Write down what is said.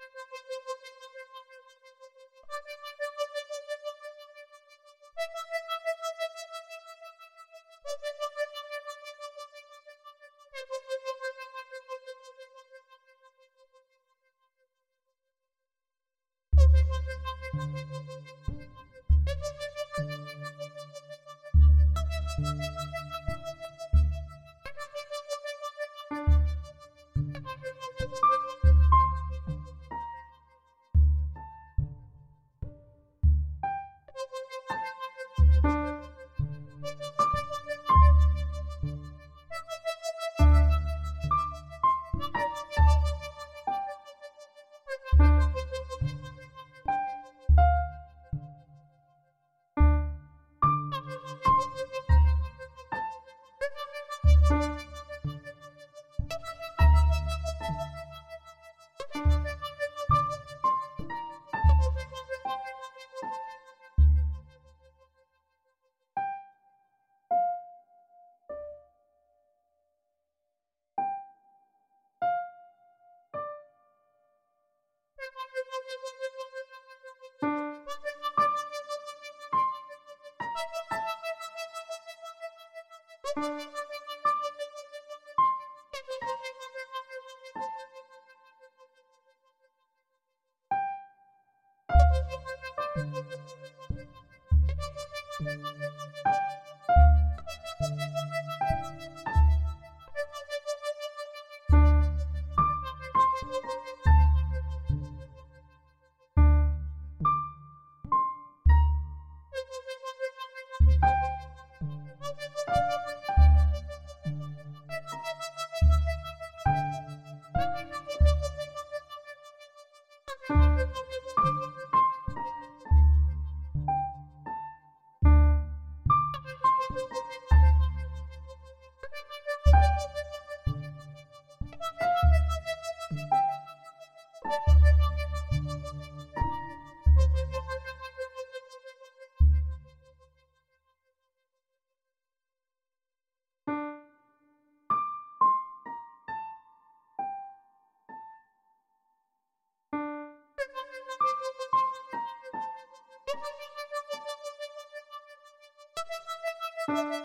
Thank you. Música you